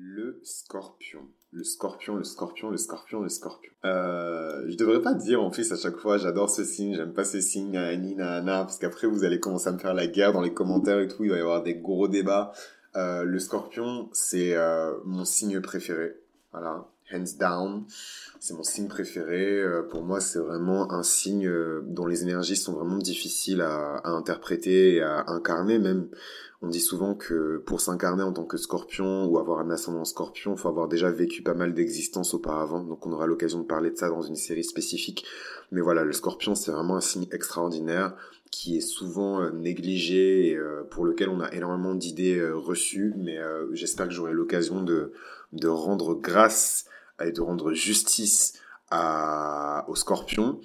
Le scorpion. Le scorpion, le scorpion, le scorpion, le scorpion. Euh, je devrais pas dire en plus à chaque fois j'adore ce signe, j'aime pas ce signe, nani, nana, parce qu'après vous allez commencer à me faire la guerre dans les commentaires et tout, il va y avoir des gros débats. Euh, le scorpion, c'est euh, mon signe préféré. Voilà, hands down. C'est mon signe préféré. Euh, pour moi, c'est vraiment un signe euh, dont les énergies sont vraiment difficiles à, à interpréter et à incarner même. On dit souvent que pour s'incarner en tant que scorpion ou avoir un ascendant scorpion, faut avoir déjà vécu pas mal d'existences auparavant. Donc on aura l'occasion de parler de ça dans une série spécifique. Mais voilà, le scorpion, c'est vraiment un signe extraordinaire qui est souvent euh, négligé et pour lequel on a énormément d'idées reçues. Mais j'espère que j'aurai l'occasion de, de rendre grâce et de rendre justice à, au scorpion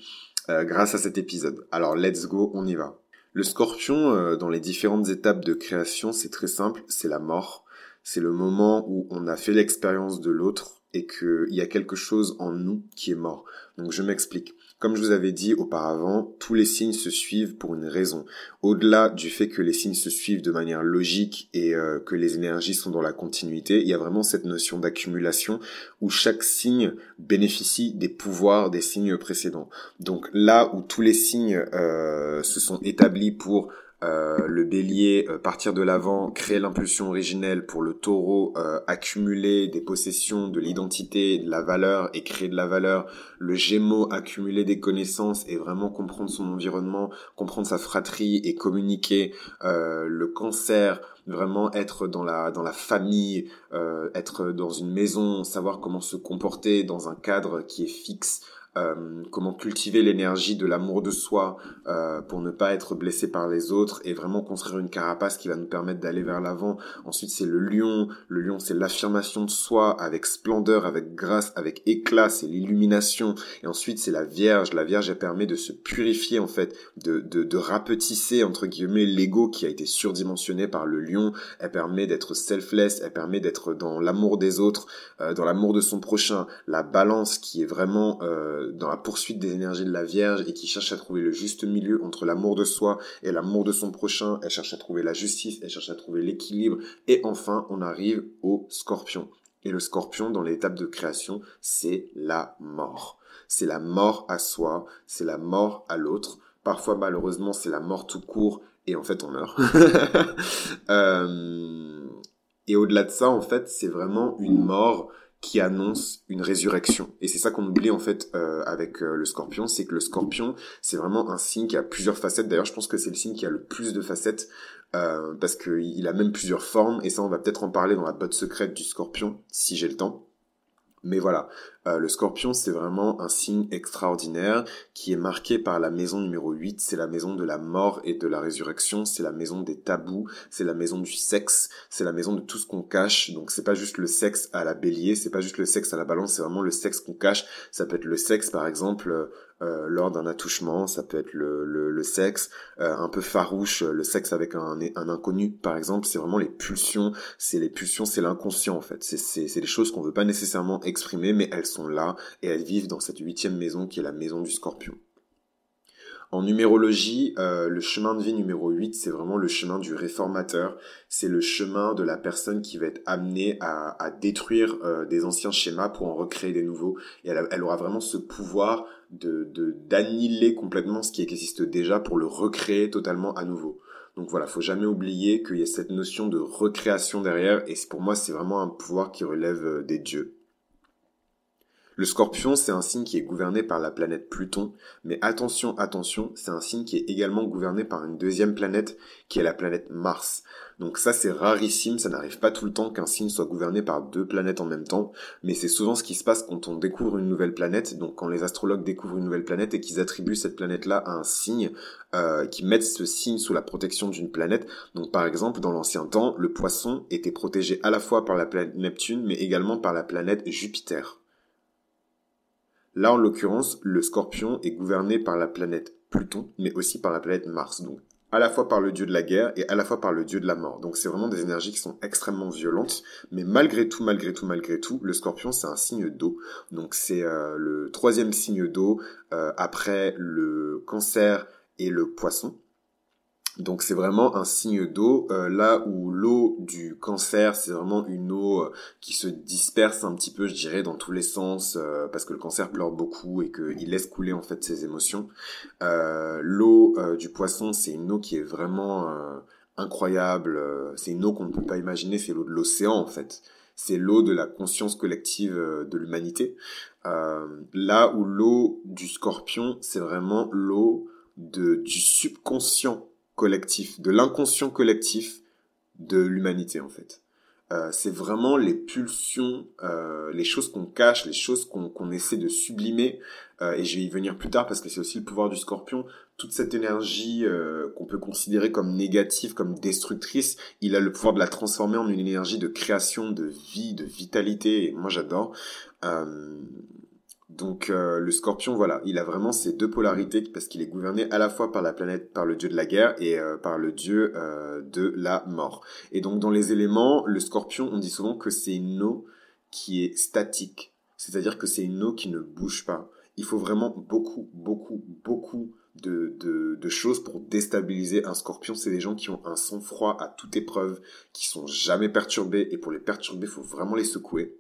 grâce à cet épisode. Alors let's go, on y va. Le scorpion, euh, dans les différentes étapes de création, c'est très simple, c'est la mort. C'est le moment où on a fait l'expérience de l'autre et qu'il y a quelque chose en nous qui est mort. Donc je m'explique. Comme je vous avais dit auparavant, tous les signes se suivent pour une raison. Au-delà du fait que les signes se suivent de manière logique et euh, que les énergies sont dans la continuité, il y a vraiment cette notion d'accumulation où chaque signe bénéficie des pouvoirs des signes précédents. Donc là où tous les signes euh, se sont établis pour euh, le bélier euh, partir de l'avant, créer l'impulsion originelle pour le taureau, euh, accumuler des possessions, de l'identité, de la valeur et créer de la valeur, le gémeaux accumuler des connaissances et vraiment comprendre son environnement, comprendre sa fratrie et communiquer, le cancer vraiment être dans la dans la famille, être dans une maison, savoir comment se comporter dans un cadre qui est fixe, euh, comment cultiver l'énergie de l'amour de soi euh, pour ne pas être blessé par les autres et vraiment construire une carapace qui va nous permettre d'aller vers l'avant. Ensuite, c'est le lion. Le lion, c'est l'affirmation de soi avec splendeur, avec grâce, avec éclat, c'est l'illumination. Et ensuite, c'est la Vierge. La Vierge, elle permet de se purifier, en fait, de, de, de rapetisser, entre guillemets, l'ego qui a été surdimensionné par le lion. Elle permet d'être selfless, elle permet d'être dans l'amour des autres, euh, dans l'amour de son prochain. La balance qui est vraiment... Euh, dans la poursuite des énergies de la Vierge et qui cherche à trouver le juste milieu entre l'amour de soi et l'amour de son prochain. Elle cherche à trouver la justice, elle cherche à trouver l'équilibre. Et enfin, on arrive au scorpion. Et le scorpion, dans l'étape de création, c'est la mort. C'est la mort à soi, c'est la mort à l'autre. Parfois, malheureusement, c'est la mort tout court et en fait, on meurt. euh... Et au-delà de ça, en fait, c'est vraiment une mort qui annonce une résurrection. Et c'est ça qu'on oublie en fait euh, avec euh, le scorpion, c'est que le scorpion, c'est vraiment un signe qui a plusieurs facettes. D'ailleurs, je pense que c'est le signe qui a le plus de facettes euh, parce qu'il a même plusieurs formes. Et ça, on va peut-être en parler dans la botte secrète du scorpion, si j'ai le temps. Mais voilà, euh, le scorpion, c'est vraiment un signe extraordinaire qui est marqué par la maison numéro 8. C'est la maison de la mort et de la résurrection. C'est la maison des tabous. C'est la maison du sexe. C'est la maison de tout ce qu'on cache. Donc c'est pas juste le sexe à la bélier. C'est pas juste le sexe à la balance. C'est vraiment le sexe qu'on cache. Ça peut être le sexe, par exemple, euh, lors d'un attouchement, ça peut être le, sexe euh, un peu farouche, le sexe avec un, inconnu par exemple, c'est vraiment les pulsions, c'est les pulsions, c'est l'inconscient en fait, c'est des choses qu'on veut pas nécessairement exprimer, mais elles sont là et elles vivent dans cette huitième maison qui est la maison du scorpion. En numérologie, euh, le chemin de vie numéro 8, c'est vraiment le chemin du réformateur. C'est le chemin de la personne qui va être amenée à, détruire euh, des anciens schémas pour en recréer des nouveaux. Et elle, aura vraiment ce pouvoir de d'annihiler complètement ce qui existe déjà pour le recréer totalement à nouveau. Donc voilà, faut jamais oublier qu'il y a cette notion de recréation derrière. Et pour moi, c'est vraiment un pouvoir qui relève euh, des dieux. Le scorpion, c'est un signe qui est gouverné par la planète Pluton, mais attention, attention, c'est un signe qui est également gouverné par une deuxième planète, qui est la planète Mars. Donc ça, c'est rarissime, ça n'arrive pas tout le temps qu'un signe soit gouverné par deux planètes en même temps, mais c'est souvent ce qui se passe quand on découvre une nouvelle planète, donc quand les astrologues découvrent une nouvelle planète et qu'ils attribuent cette planète-là à un signe, euh, qui mettent ce signe sous la protection d'une planète. Donc par exemple, dans l'ancien temps, le poisson était protégé à la fois par la planète Neptune, mais également par la planète Jupiter. Là, en l'occurrence, le scorpion est gouverné par la planète Pluton, mais aussi par la planète Mars. Donc, à la fois par le dieu de la guerre et à la fois par le dieu de la mort. Donc c'est vraiment des énergies qui sont extrêmement violentes, mais malgré tout, malgré tout, malgré tout, le scorpion c'est un signe d'eau. Donc c'est euh, le troisième signe d'eau euh, après le cancer et le poisson. Donc c'est vraiment un signe d'eau, euh, là où l'eau du cancer, c'est vraiment une eau euh, qui se disperse un petit peu, je dirais, dans tous les sens, euh, parce que le cancer pleure beaucoup et qu'il laisse couler en fait ses émotions. l'eau du poisson, c'est une eau qui est vraiment incroyable, c'est une eau qu'on ne peut pas imaginer, c'est l'eau de l'océan en fait. C'est l'eau de la conscience collective de l'humanité. là où l'eau du scorpion, c'est vraiment l'eau de, du subconscient collectif, de l'inconscient collectif de l'humanité en fait. Euh, c'est vraiment les pulsions, euh, les choses qu'on cache, les choses qu'on essaie de sublimer. Euh, et je vais y venir plus tard parce que c'est aussi le pouvoir du scorpion. Toute cette énergie qu'on peut considérer comme négative, comme destructrice, il a le pouvoir de la transformer en une énergie de création, de vie, de vitalité. Et moi j'adore. Donc euh, le scorpion, voilà, il a vraiment ces deux polarités parce qu'il est gouverné à la fois par la planète, par le dieu de la guerre et euh, par le dieu euh, de la mort. Et donc dans les éléments, le scorpion, on dit souvent que c'est une eau qui est statique, c'est-à-dire que c'est une eau qui ne bouge pas. Il faut vraiment beaucoup, beaucoup, beaucoup de, de, choses pour déstabiliser un scorpion. C'est des gens qui ont un sang-froid à toute épreuve, qui sont jamais perturbés et pour les perturber, il faut vraiment les secouer.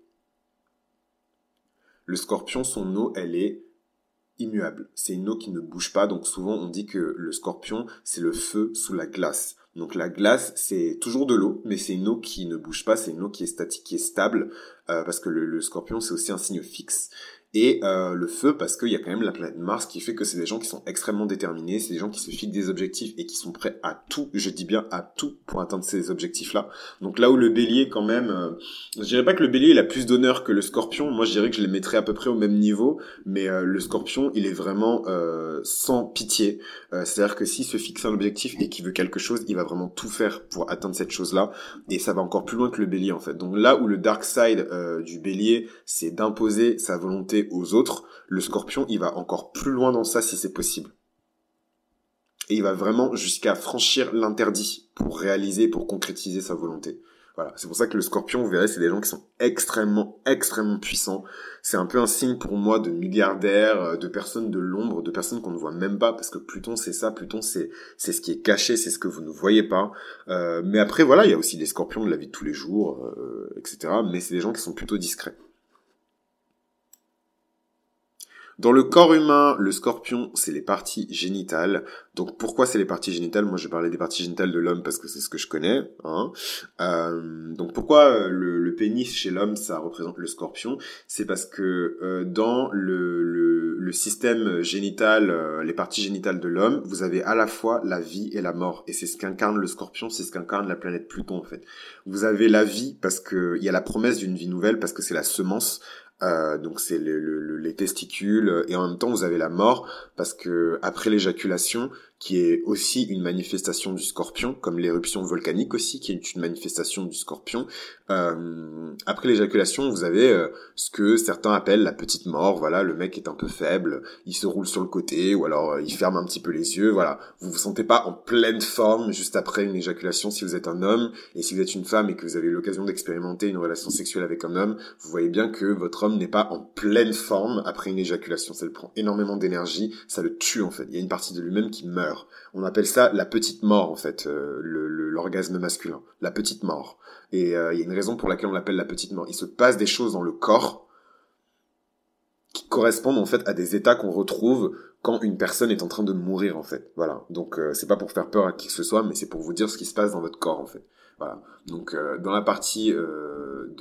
Le scorpion, son eau, elle est immuable. C'est une eau qui ne bouge pas. Donc souvent, on dit que le scorpion, c'est le feu sous la glace. Donc la glace, c'est toujours de l'eau, mais c'est une eau qui ne bouge pas, c'est une eau qui est statique, qui est stable, euh, parce que le scorpion, c'est aussi un signe fixe et euh, le feu parce qu'il y a quand même la planète Mars qui fait que c'est des gens qui sont extrêmement déterminés, c'est des gens qui se fixent des objectifs et qui sont prêts à tout, je dis bien à tout pour atteindre ces objectifs-là. Donc là où le bélier quand même, euh, je dirais pas que le bélier il a plus d'honneur que le scorpion, moi je dirais que je les mettrais à peu près au même niveau, mais euh, le scorpion il est vraiment euh, sans pitié, c'est-à-dire que s'il se fixe un objectif et qu'il veut quelque chose, il va vraiment tout faire pour atteindre cette chose-là, et ça va encore plus loin que le bélier en fait. Donc là où le dark side du bélier c'est d'imposer sa volonté aux autres, le scorpion, il va encore plus loin dans ça si c'est possible. Et il va vraiment jusqu'à franchir l'interdit pour réaliser, pour concrétiser sa volonté. Voilà, c'est pour ça que le scorpion, vous verrez, c'est des gens qui sont extrêmement, extrêmement puissants. C'est un peu un signe pour moi de milliardaires, euh, de personnes de l'ombre, de personnes qu'on ne voit même pas, parce que Pluton, c'est ça, Pluton, c'est c'est ce qui est caché, c'est ce que vous ne voyez pas. Euh, mais après, voilà, il y a aussi des scorpions de la vie de tous les jours, euh, etc. Mais c'est des gens qui sont plutôt discrets. Dans le corps humain, le scorpion, c'est les parties génitales. Donc pourquoi c'est les parties génitales? Moi, je parlais des parties génitales de l'homme parce que c'est ce que je connais. Hein. Euh, donc pourquoi euh, le, pénis chez l'homme, ça représente le scorpion? C'est parce que euh, dans le, le, système génital, les parties génitales de l'homme, vous avez à la fois la vie et la mort. Et c'est ce qu'incarne le scorpion, c'est ce qu'incarne la planète Pluton en fait. Vous avez la vie parce que il y a la promesse d'une vie nouvelle, parce que c'est la semence. Euh, donc c'est les testicules et en même temps vous avez la mort parce que après l'éjaculation qui est aussi une manifestation du scorpion, comme l'éruption volcanique aussi, qui est une manifestation du scorpion. Euh, après l'éjaculation, vous avez euh, ce que certains appellent la petite mort. Voilà, le mec est un peu faible, il se roule sur le côté, ou alors euh, il ferme un petit peu les yeux. Voilà, vous vous sentez pas en pleine forme juste après une éjaculation si vous êtes un homme, et si vous êtes une femme et que vous avez l'occasion d'expérimenter une relation sexuelle avec un homme, vous voyez bien que votre homme n'est pas en pleine forme après une éjaculation. Ça le prend énormément d'énergie, ça le tue en fait. Il y a une partie de lui-même qui meurt. On appelle ça la petite mort en fait, euh, l'orgasme masculin, la petite mort. Et euh, il y a une raison pour laquelle on l'appelle la petite mort. Il se passe des choses dans le corps qui correspondent en fait à des états qu'on retrouve quand une personne est en train de mourir en fait. Voilà. Donc euh, c'est pas pour faire peur à qui que ce soit, mais c'est pour vous dire ce qui se passe dans votre corps en fait. Voilà. Donc dans la partie de,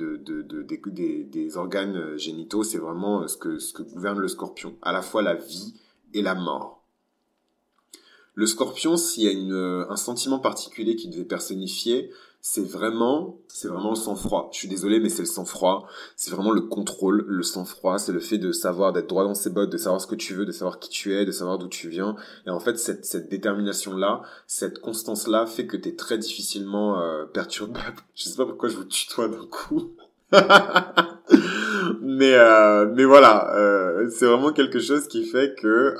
des, organes génitaux, c'est vraiment ce que gouverne le scorpion, à la fois la vie et la mort. Le scorpion, s'il y a une, euh, un sentiment particulier qui devait personnifier, c'est vraiment, c'est vraiment le sang-froid. Je suis désolé, mais c'est le sang-froid. C'est vraiment le contrôle, le sang-froid. C'est le fait de savoir, d'être droit dans ses bottes, de savoir ce que tu veux, de savoir qui tu es, de savoir d'où tu viens. Et en fait, cette, cette détermination-là, cette constance-là fait que tu es très difficilement euh, perturbable. Je sais pas pourquoi je vous tutoie d'un coup. mais euh, mais voilà, euh, c'est vraiment quelque chose qui fait que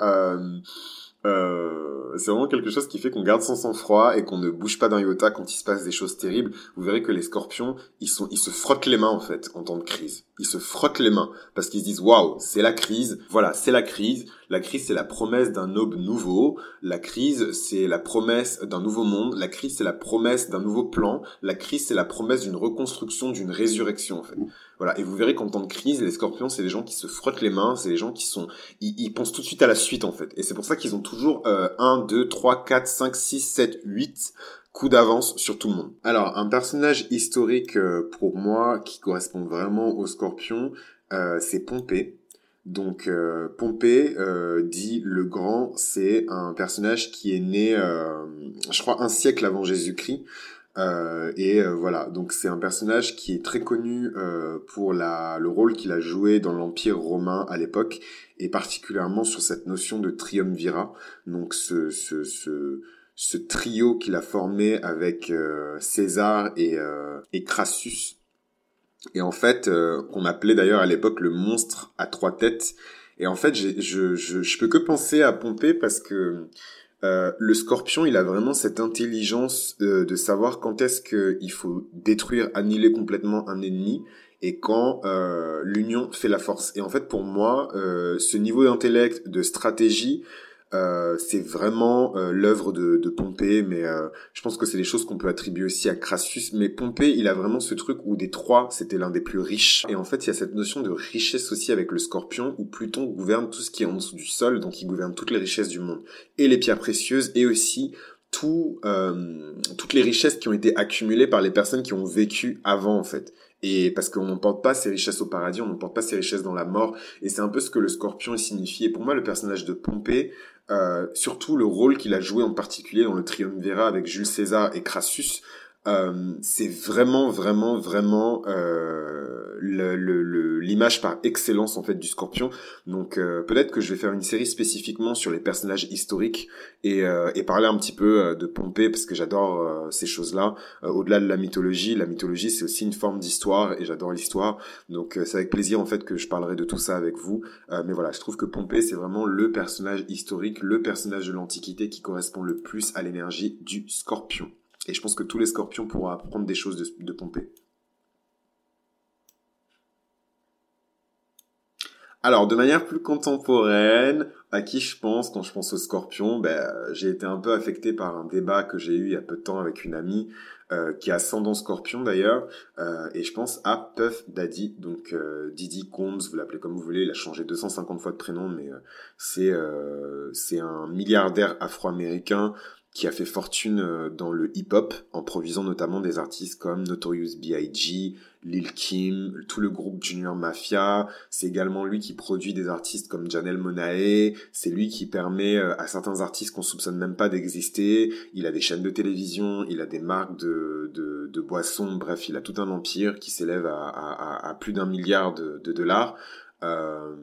euh, c'est vraiment quelque chose qui fait qu'on garde son sang-froid et qu'on ne bouge pas d'un iota quand il se passe des choses terribles. Vous verrez que les scorpions, ils sont, ils se frottent les mains en fait en temps de crise. Ils se frottent les mains parce qu'ils se disent waouh, c'est la crise. Voilà, c'est la crise. La crise, c'est la promesse d'un aube nouveau. La crise, c'est la promesse d'un nouveau monde. La crise, c'est la promesse d'un nouveau plan. La crise, c'est la promesse d'une reconstruction, d'une résurrection, en fait. Voilà. Et vous verrez qu'en temps de crise, les scorpions, c'est des gens qui se frottent les mains, c'est des gens qui sont, ils, pensent tout de suite à la suite, en fait. Et c'est pour ça qu'ils ont toujours euh, 1, 2, 3, 4, 5, 6, 7, 8 coups d'avance sur tout le monde. Alors, un personnage historique euh, pour moi qui correspond vraiment aux scorpions, euh, c'est Pompée. Donc euh, Pompée, dit le grand, c'est un personnage qui est né, euh, je crois, un siècle avant Jésus-Christ. Et voilà, donc c'est un personnage qui est très connu pour la, le rôle qu'il a joué dans l'Empire romain à l'époque, et particulièrement sur cette notion de triumvirat, donc ce, ce, ce, ce trio qu'il a formé avec César et, et Crassus, et en fait, euh, qu'on appelait d'ailleurs à l'époque le monstre à trois têtes. Et en fait, je, je, je peux que penser à Pompée parce que euh, le scorpion, il a vraiment cette intelligence euh, de savoir quand est-ce qu'il faut détruire, annihiler complètement un ennemi et quand l'union fait la force. Et en fait, pour moi, ce niveau d'intellect, de stratégie, euh, c'est vraiment euh, l'œuvre de, de, Pompée, mais euh, je pense que c'est des choses qu'on peut attribuer aussi à Crassus. Mais Pompée, il a vraiment ce truc où des trois, c'était l'un des plus riches. Et en fait, il y a cette notion de richesse aussi avec le scorpion, où Pluton gouverne tout ce qui est en dessous du sol, donc il gouverne toutes les richesses du monde. Et les pierres précieuses, et aussi tout, toutes les richesses qui ont été accumulées par les personnes qui ont vécu avant, en fait. Et parce qu'on n'emporte pas ses richesses au paradis, on n'emporte pas ses richesses dans la mort. Et c'est un peu ce que le scorpion signifie. Et pour moi, le personnage de Pompée, euh, surtout le rôle qu'il a joué en particulier dans le Triumvirat avec Jules César et Crassus, euh, c'est vraiment, vraiment, vraiment euh, l'image par excellence en fait du Scorpion. Donc euh, peut-être que je vais faire une série spécifiquement sur les personnages historiques et, euh, et parler un petit peu euh, de Pompée parce que j'adore ces choses-là. Au-delà de la mythologie, la mythologie c'est aussi une forme d'histoire et j'adore l'histoire. Donc c'est avec plaisir en fait que je parlerai de tout ça avec vous. mais voilà, je trouve que Pompée c'est vraiment le personnage historique, le personnage de l'Antiquité qui correspond le plus à l'énergie du Scorpion. Et je pense que tous les scorpions pourront apprendre des choses de, de Pompée. Alors, de manière plus contemporaine, à qui je pense quand je pense aux scorpions ben, J'ai été un peu affecté par un débat que j'ai eu il y a peu de temps avec une amie euh, qui a ascendant scorpion d'ailleurs, euh, et je pense à Puff Daddy, donc euh, Didi Combs, vous l'appelez comme vous voulez, il a changé 250 fois de prénom, mais euh, c'est euh, c'est un milliardaire afro-américain qui a fait fortune euh, dans le hip-hop en produisant notamment des artistes comme Notorious B.I.G., Lil Kim, tout le groupe Junior Mafia. C'est également lui qui produit des artistes comme Janelle Monae. C'est lui qui permet euh, à certains artistes qu'on soupçonne même pas d'exister. Il a des chaînes de télévision, il a des marques de, de, boissons. Bref, il a tout un empire qui s'élève à, plus d'un milliard de, de dollars. Euh,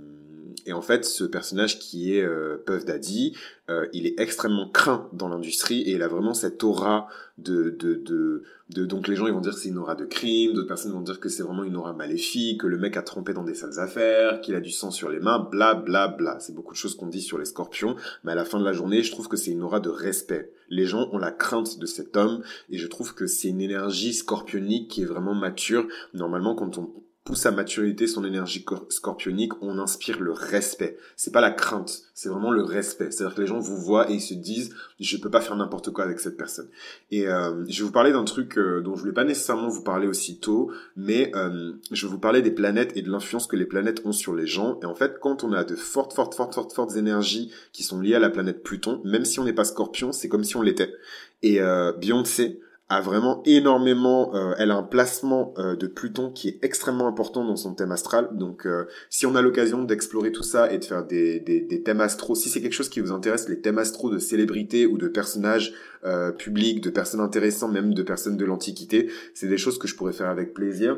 et en fait, ce personnage qui est euh, Puff Daddy, euh, il est extrêmement craint dans l'industrie et il a vraiment cette aura de, de, de, de donc les gens ils vont dire que c'est une aura de crime, d'autres personnes vont dire que c'est vraiment une aura maléfique, que le mec a trompé dans des sales affaires, qu'il a du sang sur les mains, bla bla bla. C'est beaucoup de choses qu'on dit sur les scorpions, mais à la fin de la journée, je trouve que c'est une aura de respect. Les gens ont la crainte de cet homme et je trouve que c'est une énergie scorpionique qui est vraiment mature. Normalement, quand on sa maturité, son énergie scorpionique, on inspire le respect. C'est pas la crainte, c'est vraiment le respect. C'est-à-dire que les gens vous voient et ils se disent, je peux pas faire n'importe quoi avec cette personne. Et euh, je vais vous parler d'un truc euh, dont je voulais pas nécessairement vous parler aussi tôt, mais euh, je vais vous parler des planètes et de l'influence que les planètes ont sur les gens. Et en fait, quand on a de fortes, fortes, fortes, fortes, fortes énergies qui sont liées à la planète Pluton, même si on n'est pas Scorpion, c'est comme si on l'était. Et Beyoncé, a vraiment énormément, euh, elle a un placement euh, de Pluton qui est extrêmement important dans son thème astral. Donc euh, si on a l'occasion d'explorer tout ça et de faire des, des, des thèmes astraux, si c'est quelque chose qui vous intéresse, les thèmes astraux de célébrités ou de personnages publics, de personnes intéressantes, même de personnes de l'Antiquité, c'est des choses que je pourrais faire avec plaisir.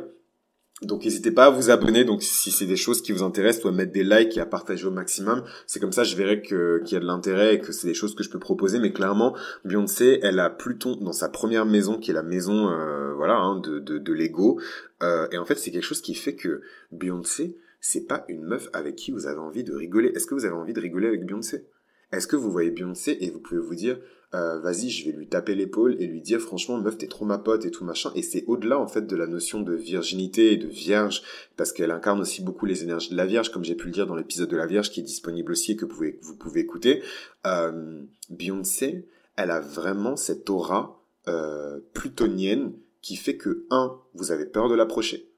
Donc n'hésitez pas à vous abonner. Donc si c'est des choses qui vous intéressent, ou à mettre des likes et à partager au maximum. C'est comme ça, je verrai que qu'il y a de l'intérêt et que c'est des choses que je peux proposer. Mais clairement, Beyoncé, elle a Pluton dans sa première maison, qui est la maison, euh, voilà, hein, de, de, Lego. Euh, et en fait, c'est quelque chose qui fait que Beyoncé, c'est pas une meuf avec qui vous avez envie de rigoler. Est-ce que vous avez envie de rigoler avec Beyoncé? Est-ce que vous voyez Beyoncé et vous pouvez vous dire, euh, vas-y, je vais lui taper l'épaule et lui dire, franchement, meuf, t'es trop ma pote et tout machin. Et c'est au-delà, en fait, de la notion de virginité et de vierge, parce qu'elle incarne aussi beaucoup les énergies de la vierge, comme j'ai pu le dire dans l'épisode de la vierge qui est disponible aussi et que vous pouvez, vous écouter. Euh, Beyoncé, elle a vraiment cette aura euh, plutonienne qui fait que, un, vous avez peur de l'approcher.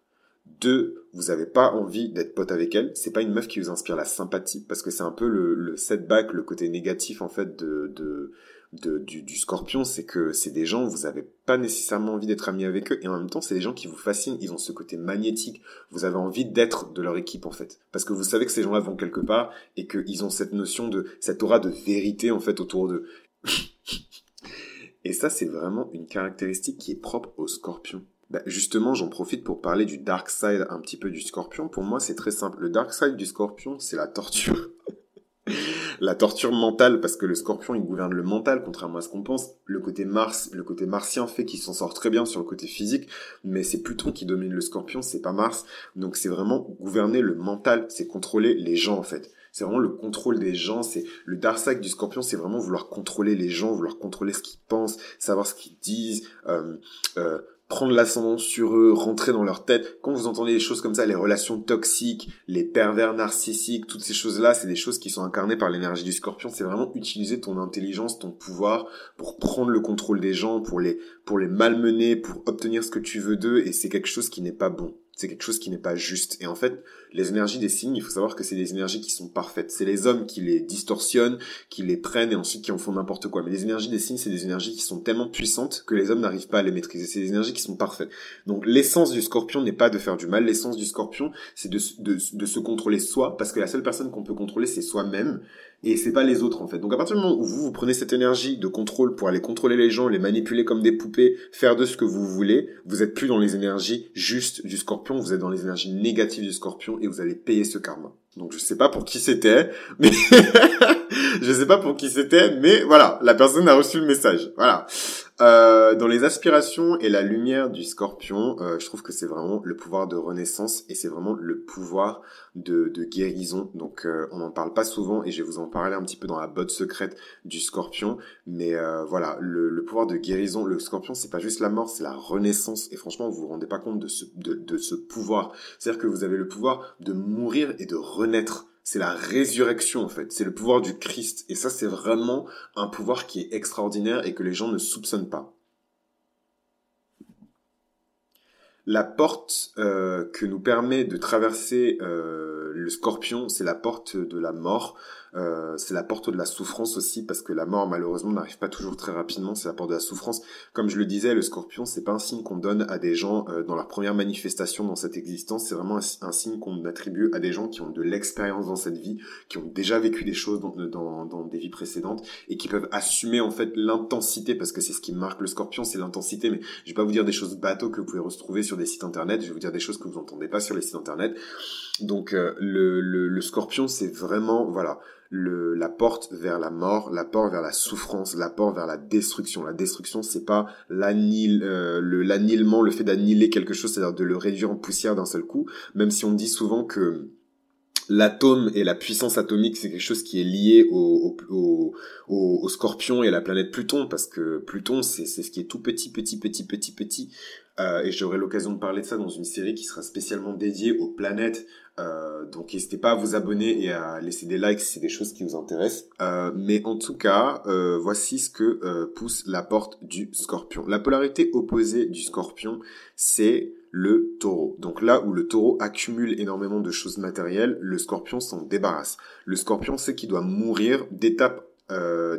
Deux, vous n'avez pas envie d'être pote avec elle. C'est pas une meuf qui vous inspire la sympathie, parce que c'est un peu le, le setback, le côté négatif en fait de, du, scorpion, c'est que c'est des gens, vous n'avez pas nécessairement envie d'être ami avec eux, et en même temps, c'est des gens qui vous fascinent, ils ont ce côté magnétique, vous avez envie d'être de leur équipe en fait, parce que vous savez que ces gens-là vont quelque part, et qu'ils ont cette notion de, cette aura de vérité en fait autour d'eux. et ça, c'est vraiment une caractéristique qui est propre aux scorpions. Bah, justement, j'en profite pour parler du dark side un petit peu du scorpion. Pour moi, c'est très simple. Le dark side du scorpion, c'est la torture. la torture mentale, parce que le scorpion, il gouverne le mental, contrairement à ce qu'on pense. Le côté Mars, le côté martien fait qu'il s'en sort très bien sur le côté physique, mais c'est Pluton qui domine le scorpion, c'est pas Mars. Donc c'est vraiment gouverner le mental, c'est contrôler les gens, en fait. C'est vraiment le contrôle des gens, c'est le dark side du scorpion, c'est vraiment vouloir contrôler les gens, vouloir contrôler ce qu'ils pensent, savoir ce qu'ils disent, euh, euh, prendre l'ascendant sur eux, rentrer dans leur tête. Quand vous entendez des choses comme ça, les relations toxiques, les pervers narcissiques, toutes ces choses-là, c'est des choses qui sont incarnées par l'énergie du scorpion. C'est vraiment utiliser ton intelligence, ton pouvoir pour prendre le contrôle des gens, pour les, pour les malmener, pour obtenir ce que tu veux d'eux, et c'est quelque chose qui n'est pas bon c'est quelque chose qui n'est pas juste. Et en fait, les énergies des signes, il faut savoir que c'est des énergies qui sont parfaites. C'est les hommes qui les distorsionnent, qui les prennent et ensuite qui en font n'importe quoi. Mais les énergies des signes, c'est des énergies qui sont tellement puissantes que les hommes n'arrivent pas à les maîtriser. C'est des énergies qui sont parfaites. Donc l'essence du scorpion n'est pas de faire du mal. L'essence du scorpion, c'est de, de, de se contrôler soi, parce que la seule personne qu'on peut contrôler, c'est soi-même et c'est pas les autres en fait. Donc à partir du moment où vous, vous prenez cette énergie de contrôle pour aller contrôler les gens, les manipuler comme des poupées, faire de ce que vous voulez, vous êtes plus dans les énergies justes du scorpion, vous êtes dans les énergies négatives du scorpion et vous allez payer ce karma. Donc je sais pas pour qui c'était, mais je sais pas pour qui c'était, mais voilà, la personne a reçu le message. Voilà. Euh, dans les aspirations et la lumière du scorpion, euh, je trouve que c'est vraiment le pouvoir de renaissance et c'est vraiment le pouvoir de, de guérison. Donc euh, on n'en parle pas souvent et je vais vous en parler un petit peu dans la botte secrète du scorpion. Mais voilà, le, pouvoir de guérison, le scorpion, c'est pas juste la mort, c'est la renaissance. Et franchement, vous vous rendez pas compte de ce, de, de ce pouvoir. C'est-à-dire que vous avez le pouvoir de mourir et de c'est la résurrection en fait, c'est le pouvoir du Christ. Et ça, c'est vraiment un pouvoir qui est extraordinaire et que les gens ne soupçonnent pas. La porte euh, que nous permet de traverser euh, le scorpion, c'est la porte de la mort. Euh, c'est la porte de la souffrance aussi, parce que la mort, malheureusement, n'arrive pas toujours très rapidement. C'est la porte de la souffrance. Comme je le disais, le scorpion, c'est pas un signe qu'on donne à des gens euh, dans leur première manifestation dans cette existence. C'est vraiment un, signe qu'on attribue à des gens qui ont de l'expérience dans cette vie, qui ont déjà vécu des choses dans, dans, dans des vies précédentes et qui peuvent assumer en fait l'intensité, parce que c'est ce qui marque le scorpion, c'est l'intensité. Mais je vais pas vous dire des choses bateaux que vous pouvez retrouver sur des sites internet. Je vais vous dire des choses que vous entendez pas sur les sites internet. Donc euh, le, scorpion, c'est vraiment voilà la porte vers la mort, la porte vers la souffrance, la porte vers la destruction. La destruction, c'est pas l'annil, euh, le l'annihilement, le fait d'annihiler quelque chose, c'est-à-dire de le réduire en poussière d'un seul coup. Même si on dit souvent que l'atome et la puissance atomique, c'est quelque chose qui est lié au, au, scorpion et à la planète Pluton, parce que Pluton, c'est ce qui est tout petit, petit, petit, petit, petit. Euh, et j'aurai l'occasion de parler de ça dans une série qui sera spécialement dédiée aux planètes, euh, donc n'hésitez pas à vous abonner et à laisser des likes si c'est des choses qui vous intéressent. Euh, mais en tout cas, euh, voici ce que euh, pousse la porte du scorpion. La polarité opposée du scorpion, c'est le taureau. Donc là où le taureau accumule énormément de choses matérielles, le scorpion s'en débarrasse. Le scorpion sait qu'il doit mourir d'étape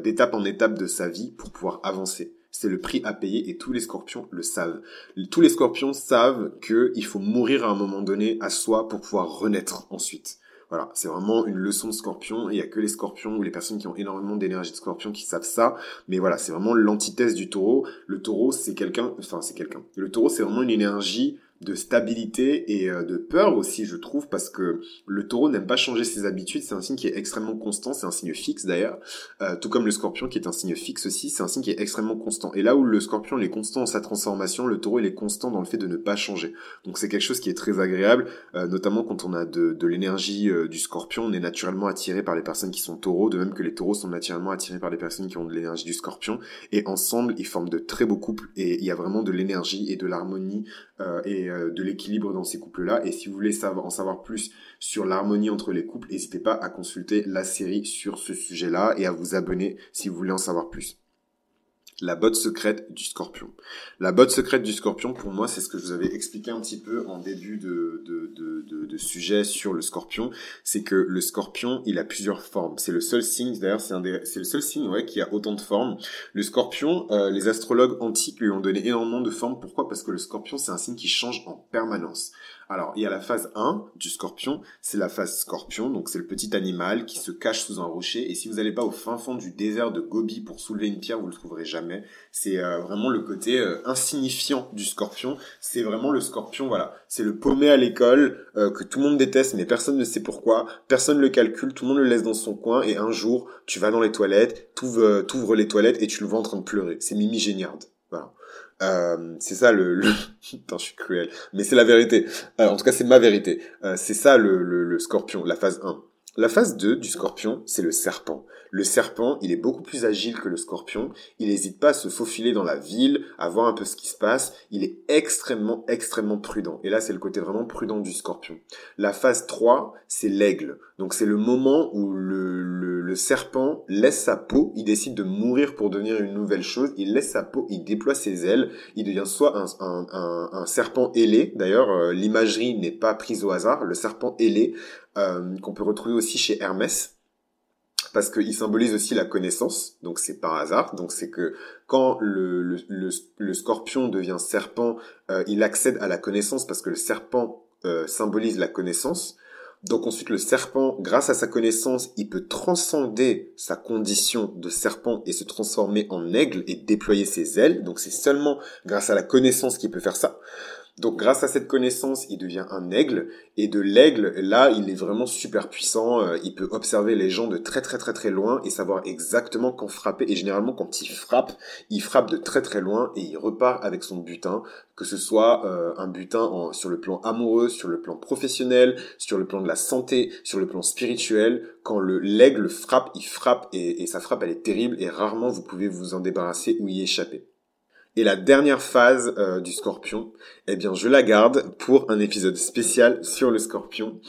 d'étape en étape de sa vie pour pouvoir avancer c'est le prix à payer et tous les scorpions le savent. Tous les scorpions savent qu'il faut mourir à un moment donné à soi pour pouvoir renaître ensuite. Voilà, c'est vraiment une leçon de scorpion. Il y a que les scorpions ou les personnes qui ont énormément d'énergie de scorpion qui savent ça. Mais voilà, c'est vraiment l'antithèse du taureau. Le taureau, c'est quelqu'un, enfin, c'est quelqu'un. Le taureau, c'est vraiment une énergie de stabilité et euh, de peur aussi, je trouve, parce que le taureau n'aime pas changer ses habitudes. C'est un signe qui est extrêmement constant. C'est un signe fixe d'ailleurs. Euh, tout comme le scorpion qui est un signe fixe aussi. C'est un signe qui est extrêmement constant. Et là où le scorpion il est constant dans sa transformation, le taureau il est constant dans le fait de ne pas changer. Donc c'est quelque chose qui est très agréable, euh, notamment quand on a de, de l'énergie du scorpion. On est naturellement attiré par les personnes qui sont taureaux, de même que les taureaux sont naturellement attirés par les personnes qui ont de l'énergie du scorpion. Et ensemble, ils forment de très beaux couples. Et il y a vraiment de l'énergie et de l'harmonie euh, et euh, de l'équilibre dans ces couples-là. Et si vous voulez en savoir plus sur l'harmonie entre les couples, n'hésitez pas à consulter la série sur ce sujet-là et à vous abonner si vous voulez en savoir plus la botte secrète du scorpion. La botte secrète du scorpion, pour moi, c'est ce que je vous avais expliqué un petit peu en début de, de, de, de, sujet sur le scorpion. C'est que le scorpion, il a plusieurs formes. C'est le seul signe, d'ailleurs, c'est, un c'est le seul signe ouais, qui a autant de formes. Le scorpion, euh, les astrologues antiques lui ont donné énormément de formes. Pourquoi? Parce que le scorpion, c'est un signe qui change en permanence. Alors, il y a la phase 1 du scorpion, c'est la phase scorpion, donc c'est le petit animal qui se cache sous un rocher, et si vous n'allez pas au fin fond du désert de Gobi pour soulever une pierre, vous le trouverez jamais. C'est euh, vraiment le côté euh, insignifiant du scorpion, c'est vraiment le scorpion, voilà, c'est le paumé à l'école, euh, que tout le monde déteste, mais personne ne sait pourquoi, personne ne le calcule, tout le monde le laisse dans son coin, et un jour, tu vas dans les toilettes, t'ouvres les toilettes, et tu le vois en train de pleurer. C'est Mimi Géniard. Voilà. Euh, c'est ça le, le... Putain, je suis cruel. Mais c'est la vérité. Euh, en tout cas, c'est ma vérité. Euh, c'est ça le, le, le, scorpion, la phase 1. La phase 2 du scorpion, c'est le serpent. Le serpent, il est beaucoup plus agile que le scorpion. Il n'hésite pas à se faufiler dans la ville, à voir un peu ce qui se passe. Il est extrêmement, extrêmement prudent. Et là, c'est le côté vraiment prudent du scorpion. La phase 3, c'est l'aigle. Donc c'est le moment où le, serpent laisse sa peau, il décide de mourir pour devenir une nouvelle chose, il laisse sa peau, il déploie ses ailes, il devient soit un, serpent ailé, d'ailleurs euh, l'imagerie n'est pas prise au hasard, le serpent ailé euh, qu'on peut retrouver aussi chez Hermès, parce qu'il symbolise aussi la connaissance, donc c'est par hasard. Donc c'est que quand le, scorpion devient serpent, euh, il accède à la connaissance parce que le serpent symbolise la connaissance. Donc ensuite le serpent, grâce à sa connaissance, il peut transcender sa condition de serpent et se transformer en aigle et déployer ses ailes. Donc c'est seulement grâce à la connaissance qu'il peut faire ça. Donc grâce à cette connaissance, il devient un aigle. Et de l'aigle, là, il est vraiment super puissant, euh, il peut observer les gens de très très très très loin et savoir exactement quand frapper. Et généralement quand il frappe, il frappe de très très loin et il repart avec son butin, que ce soit euh, un butin sur le plan amoureux, sur le plan professionnel, sur le plan de la santé, sur le plan spirituel, quand le l'aigle frappe, il frappe et, et sa frappe elle est terrible. Et rarement vous pouvez vous en débarrasser ou y échapper. Et la dernière phase euh, du scorpion, eh bien, je la garde pour un épisode spécial sur le scorpion.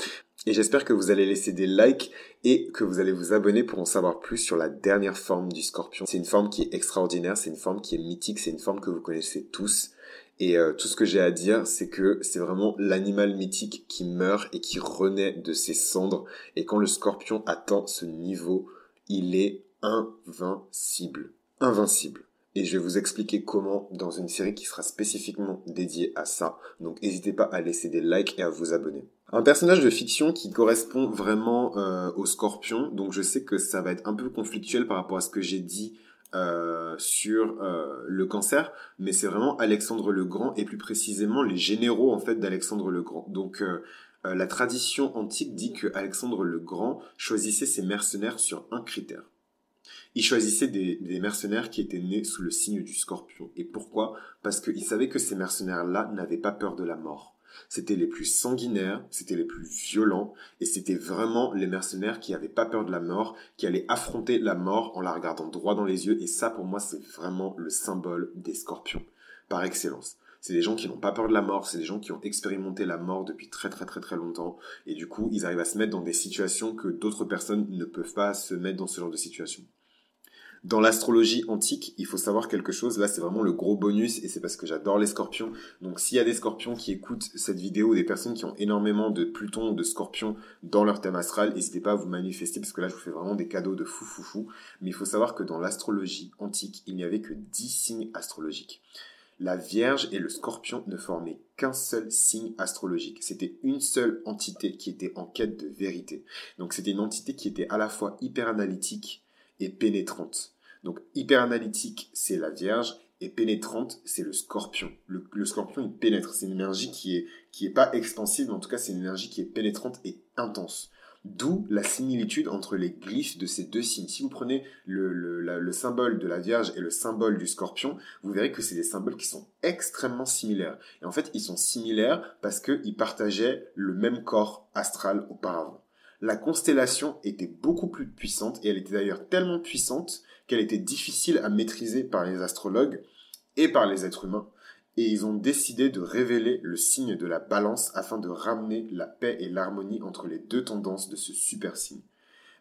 Et j'espère que vous allez laisser des likes et que vous allez vous abonner pour en savoir plus sur la dernière forme du scorpion. C'est une forme qui est extraordinaire, c'est une forme qui est mythique, c'est une forme que vous connaissez tous. Et euh, tout ce que j'ai à dire, c'est que c'est vraiment l'animal mythique qui meurt et qui renaît de ses cendres. Et quand le scorpion atteint ce niveau, il est invincible. Invincible et je vais vous expliquer comment dans une série qui sera spécifiquement dédiée à ça. Donc n'hésitez pas à laisser des likes et à vous abonner. Un personnage de fiction qui correspond vraiment euh, au scorpion, donc je sais que ça va être un peu conflictuel par rapport à ce que j'ai dit euh, sur euh, le cancer, mais c'est vraiment Alexandre le Grand et plus précisément les généraux en fait d'Alexandre le Grand. Donc la tradition antique dit que Alexandre le Grand choisissait ses mercenaires sur un critère il choisissait des, mercenaires qui étaient nés sous le signe du scorpion. Et pourquoi? Parce qu'il savait que ces mercenaires-là n'avaient pas peur de la mort. C'était les plus sanguinaires, c'était les plus violents, et c'était vraiment les mercenaires qui n'avaient pas peur de la mort, qui allaient affronter la mort en la regardant droit dans les yeux, et ça pour moi c'est vraiment le symbole des scorpions, par excellence. C'est des gens qui n'ont pas peur de la mort, c'est des gens qui ont expérimenté la mort depuis très très très très longtemps, et du coup ils arrivent à se mettre dans des situations que d'autres personnes ne peuvent pas se mettre dans ce genre de situation. Dans l'astrologie antique, il faut savoir quelque chose. Là, c'est vraiment le gros bonus et c'est parce que j'adore les scorpions. Donc, s'il y a des scorpions qui écoutent cette vidéo, des personnes qui ont énormément de Pluton ou de scorpions dans leur thème astral, n'hésitez pas à vous manifester parce que là, je vous fais vraiment des cadeaux de fou fou fou. Mais il faut savoir que dans l'astrologie antique, il n'y avait que 10 signes astrologiques. La Vierge et le Scorpion ne formaient qu'un seul signe astrologique. C'était une seule entité qui était en quête de vérité. Donc c'était une entité qui était à la fois hyper analytique et pénétrante. Donc hyper analytique, c'est la Vierge, et pénétrante, c'est le scorpion. Le, scorpion, il pénètre. C'est une énergie qui est, qui est pas expansive, mais en tout cas, c'est une énergie qui est pénétrante et intense. D'où la similitude entre les glyphes de ces deux signes. Si vous prenez le, le, symbole de la Vierge et le symbole du Scorpion, vous verrez que c'est des symboles qui sont extrêmement similaires. Et en fait, ils sont similaires parce qu'ils partageaient le même corps astral auparavant. La constellation était beaucoup plus puissante et elle était d'ailleurs tellement puissante qu'elle était difficile à maîtriser par les astrologues et par les êtres humains. Et ils ont décidé de révéler le signe de la balance afin de ramener la paix et l'harmonie entre les deux tendances de ce super signe.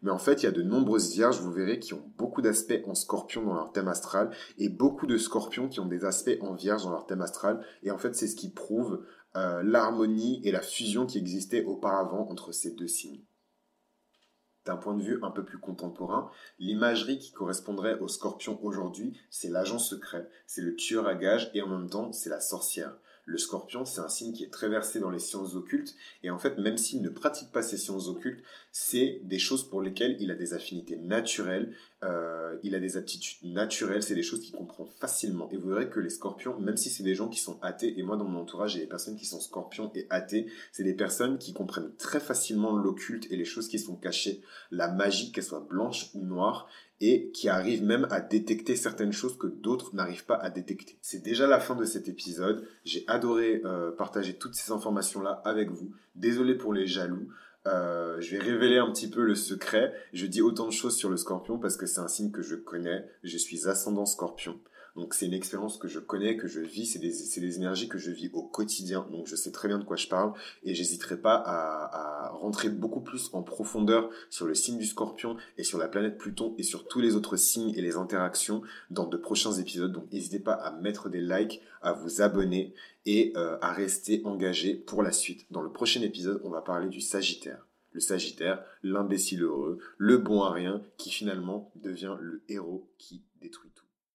Mais en fait, il y a de nombreuses vierges, vous verrez, qui ont beaucoup d'aspects en scorpion dans leur thème astral, et beaucoup de scorpions qui ont des aspects en vierge dans leur thème astral, et en fait, c'est ce qui prouve euh, l'harmonie et la fusion qui existait auparavant entre ces deux signes d'un point de vue un peu plus contemporain, l'imagerie qui correspondrait au scorpion aujourd'hui, c'est l'agent secret, c'est le tueur à gages et en même temps c'est la sorcière. Le scorpion, c'est un signe qui est très versé dans les sciences occultes et en fait, même s'il ne pratique pas ces sciences occultes, c'est des choses pour lesquelles il a des affinités naturelles, euh, il a des aptitudes naturelles, c'est des choses qu'il comprend facilement. Et vous verrez que les scorpions, même si c'est des gens qui sont athées, et moi dans mon entourage j'ai des personnes qui sont scorpions et athées, c'est des personnes qui comprennent très facilement l'occulte et les choses qui sont cachées, la magie, qu'elle soit blanche ou noire, et qui arrivent même à détecter certaines choses que d'autres n'arrivent pas à détecter. C'est déjà la fin de cet épisode. J'ai adoré euh, partager toutes ces informations-là avec vous. Désolé pour les jaloux. Euh, je vais révéler un petit peu le secret. Je dis autant de choses sur le scorpion parce que c'est un signe que je connais. Je suis ascendant scorpion. Donc c'est une expérience que je connais, que je vis, c'est des, des, énergies que je vis au quotidien, donc je sais très bien de quoi je parle, et j'hésiterai pas à, à, rentrer beaucoup plus en profondeur sur le signe du scorpion et sur la planète Pluton et sur tous les autres signes et les interactions dans de prochains épisodes, donc n'hésitez pas à mettre des likes, à vous abonner et euh, à rester engagé pour la suite. Dans le prochain épisode, on va parler du Sagittaire. Le Sagittaire, l'imbécile heureux, le bon à rien, qui finalement devient le héros qui détruit tout.